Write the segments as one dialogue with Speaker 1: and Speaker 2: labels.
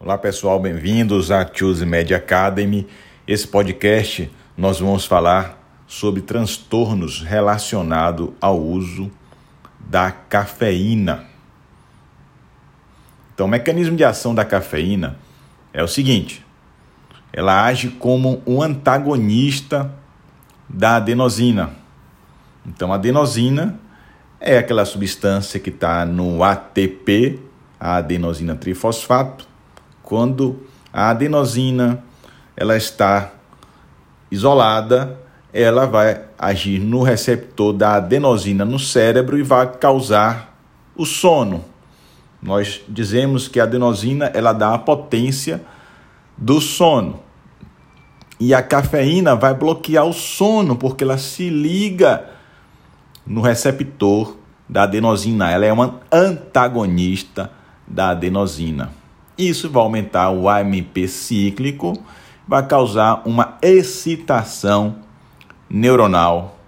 Speaker 1: Olá pessoal, bem-vindos à Choose Media Academy. Esse podcast nós vamos falar sobre transtornos relacionados ao uso da cafeína. Então, o mecanismo de ação da cafeína é o seguinte: ela age como um antagonista da adenosina. Então, a adenosina é aquela substância que está no ATP, a adenosina trifosfato, quando a adenosina ela está isolada, ela vai agir no receptor da adenosina no cérebro e vai causar o sono. Nós dizemos que a adenosina ela dá a potência do sono. E a cafeína vai bloquear o sono porque ela se liga no receptor da adenosina. Ela é uma antagonista da adenosina. Isso vai aumentar o AMP cíclico, vai causar uma excitação neuronal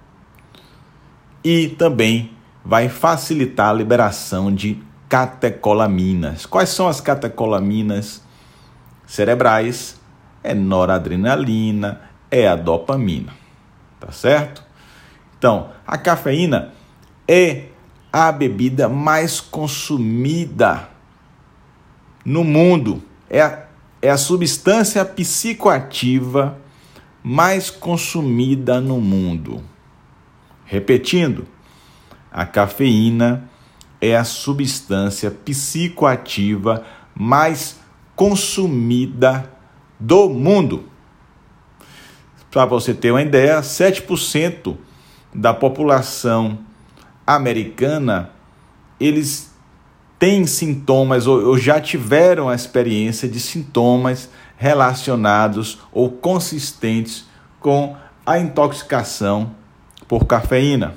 Speaker 1: e também vai facilitar a liberação de catecolaminas. Quais são as catecolaminas cerebrais? É noradrenalina, é a dopamina. Tá certo? Então, a cafeína é a bebida mais consumida no mundo. É a, é a substância psicoativa mais consumida no mundo. Repetindo, a cafeína é a substância psicoativa mais consumida do mundo. Para você ter uma ideia, 7% da população americana eles têm sintomas ou, ou já tiveram a experiência de sintomas relacionados ou consistentes com a intoxicação por cafeína.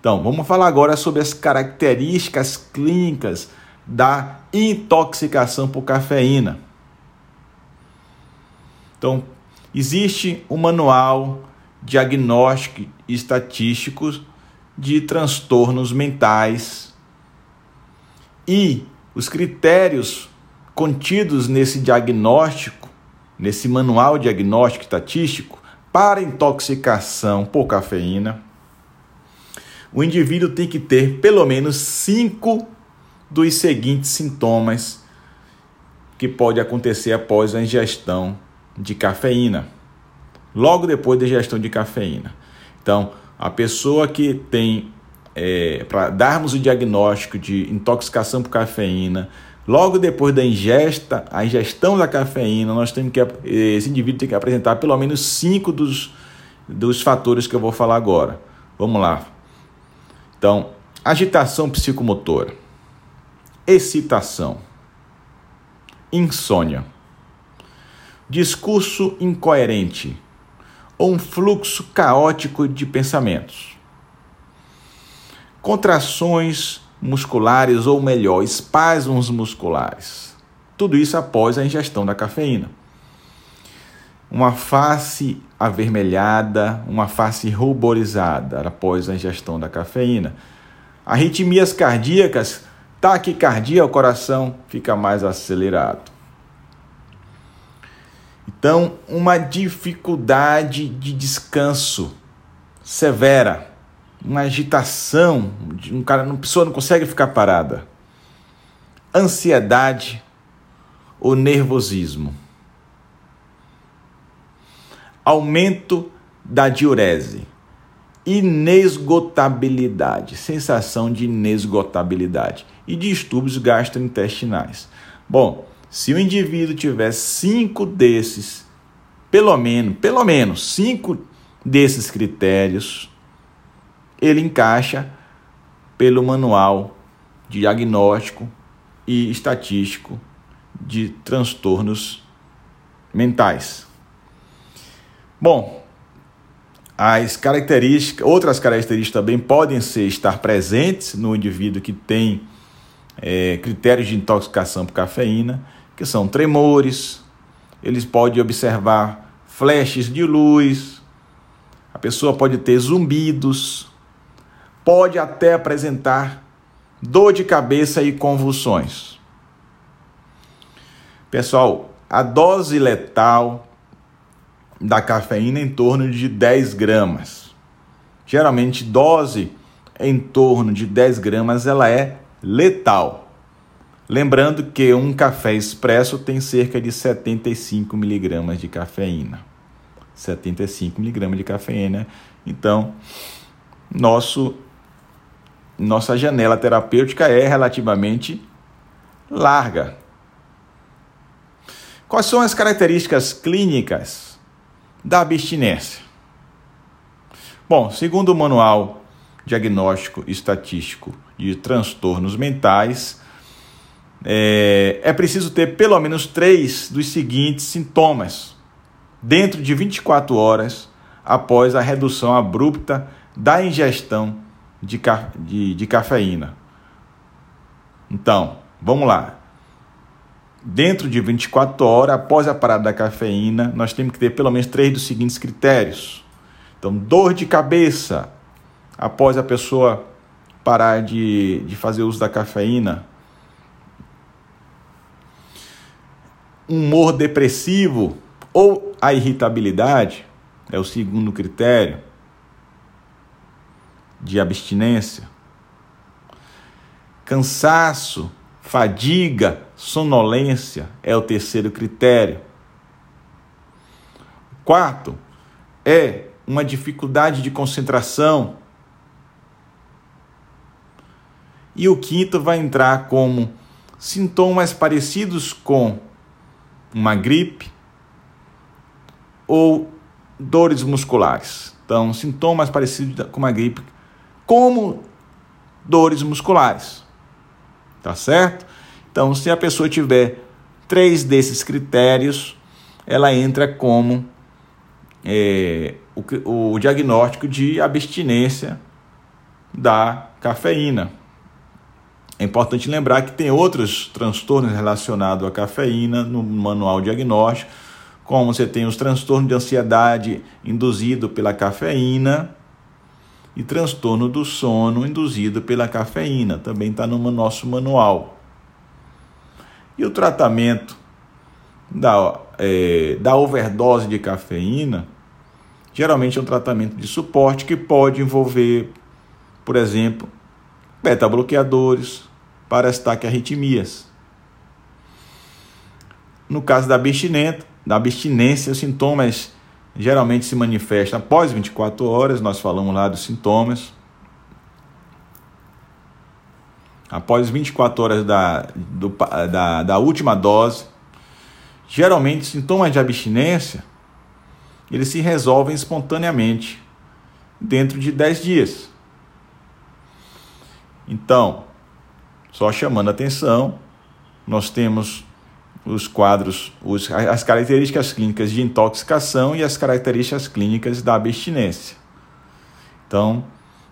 Speaker 1: Então, vamos falar agora sobre as características clínicas da intoxicação por cafeína. Então, existe um manual diagnóstico e estatístico de transtornos mentais e os critérios contidos nesse diagnóstico, nesse manual diagnóstico estatístico para intoxicação por cafeína, o indivíduo tem que ter pelo menos cinco dos seguintes sintomas que pode acontecer após a ingestão de cafeína, logo depois da ingestão de cafeína. Então, a pessoa que tem é, para darmos o diagnóstico de intoxicação por cafeína, logo depois da ingesta, a ingestão da cafeína, nós temos que esse indivíduo tem que apresentar pelo menos cinco dos, dos fatores que eu vou falar agora. Vamos lá. Então, agitação psicomotora, excitação, insônia, discurso incoerente ou um fluxo caótico de pensamentos contrações musculares ou melhor, espasmos musculares. Tudo isso após a ingestão da cafeína. Uma face avermelhada, uma face ruborizada após a ingestão da cafeína. Arritmias cardíacas, taquicardia, o coração fica mais acelerado. Então, uma dificuldade de descanso severa uma agitação, um cara, uma pessoa não consegue ficar parada. Ansiedade ou nervosismo. Aumento da diurese. Inesgotabilidade, sensação de inesgotabilidade e distúrbios gastrointestinais. Bom, se o indivíduo tiver cinco desses, pelo menos, pelo menos cinco desses critérios, ele encaixa pelo manual diagnóstico e estatístico de transtornos mentais. Bom, as características, outras características também podem ser estar presentes no indivíduo que tem é, critérios de intoxicação por cafeína, que são tremores, eles podem observar flashes de luz, a pessoa pode ter zumbidos, pode até apresentar dor de cabeça e convulsões. Pessoal, a dose letal da cafeína é em torno de 10 gramas. Geralmente, dose em torno de 10 gramas ela é letal. Lembrando que um café expresso tem cerca de 75 miligramas de cafeína. 75 miligramas de cafeína. Então, nosso, nossa janela terapêutica é relativamente larga. Quais são as características clínicas da abstinência? Bom, segundo o Manual Diagnóstico Estatístico de Transtornos Mentais, é, é preciso ter pelo menos três dos seguintes sintomas dentro de 24 horas após a redução abrupta da ingestão de, de, de cafeína. Então, vamos lá. Dentro de 24 horas após a parada da cafeína, nós temos que ter pelo menos três dos seguintes critérios. Então, dor de cabeça após a pessoa parar de, de fazer uso da cafeína. Humor depressivo ou a irritabilidade é o segundo critério de abstinência. Cansaço, fadiga, sonolência é o terceiro critério. Quarto é uma dificuldade de concentração. E o quinto vai entrar como sintomas parecidos com uma gripe ou dores musculares. Então, sintomas parecidos com uma gripe como dores musculares. Tá certo? Então, se a pessoa tiver três desses critérios, ela entra como é, o, o diagnóstico de abstinência da cafeína. É importante lembrar que tem outros transtornos relacionados à cafeína no manual diagnóstico, como você tem os transtornos de ansiedade induzido pela cafeína, e transtorno do sono induzido pela cafeína, também está no nosso manual. E o tratamento da, é, da overdose de cafeína geralmente é um tratamento de suporte que pode envolver, por exemplo, beta-bloqueadores para estaque arritmias. No caso da abstinência, da abstinência, os sintomas geralmente se manifesta após 24 horas, nós falamos lá dos sintomas. Após 24 horas da, do, da, da última dose, geralmente sintomas de abstinência eles se resolvem espontaneamente dentro de 10 dias. Então, só chamando a atenção, nós temos os quadros, os, as características clínicas de intoxicação e as características clínicas da abstinência. Então,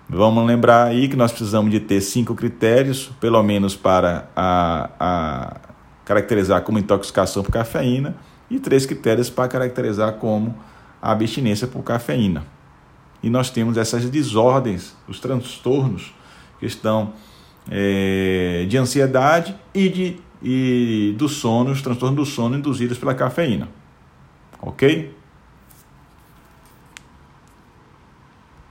Speaker 1: vamos lembrar aí que nós precisamos de ter cinco critérios, pelo menos para a, a caracterizar como intoxicação por cafeína, e três critérios para caracterizar como abstinência por cafeína. E nós temos essas desordens, os transtornos que estão é, de ansiedade e de e do sono, os transtornos do sono induzidos pela cafeína. Ok?